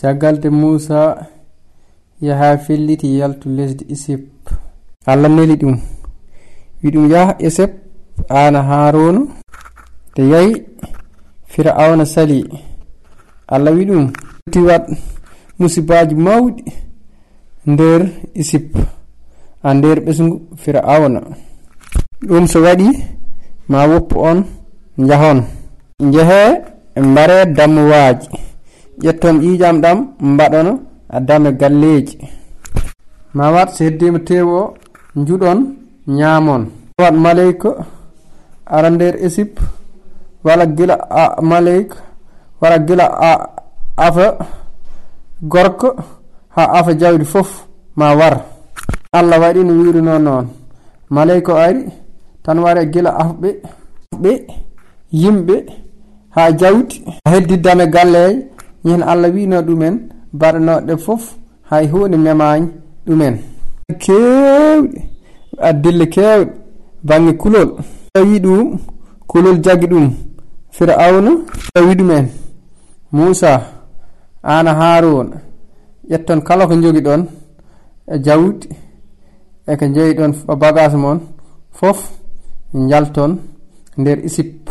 caggal de moussa yaha felliti yaltu lesdi isip allah neli ɗum. Wi ɗum yaha esep ana haruna nde yahi fir'auna sali. Allah wi ɗum. Tiwat musibaji mawɗi nder isip a nder ɓesgu fir'auna ɗum so waɗi ma woppu on jahon jehe mbare dammuwaji ƴetton ƴiƴam ɗam mbaɗono addame galleji. Ma wat so heddima tew o juɗon ñaamon wat maleyka ara nder égypte wala gila a maleyka wala gila a afa gorko ha afa jawdi fof ma war. Allah waɗi no wiruno noon. Maleyka o ari tan ware gila afɓe ɓe yimɓe ha jawdi. Heddiddame galleje ñehen allah wino ɗumen baɗanoɗe foof hay hunde memañ ɗumen kewɗe addille kewɗe banggue kulol. Tawi ɗum kulol jagui ɗum firauna tawi ɗumen moussa ana haruna ƴetton kala ko jogui ɗon e jawdi eko jeeyi ɗon bagage moon foof jalton nder isip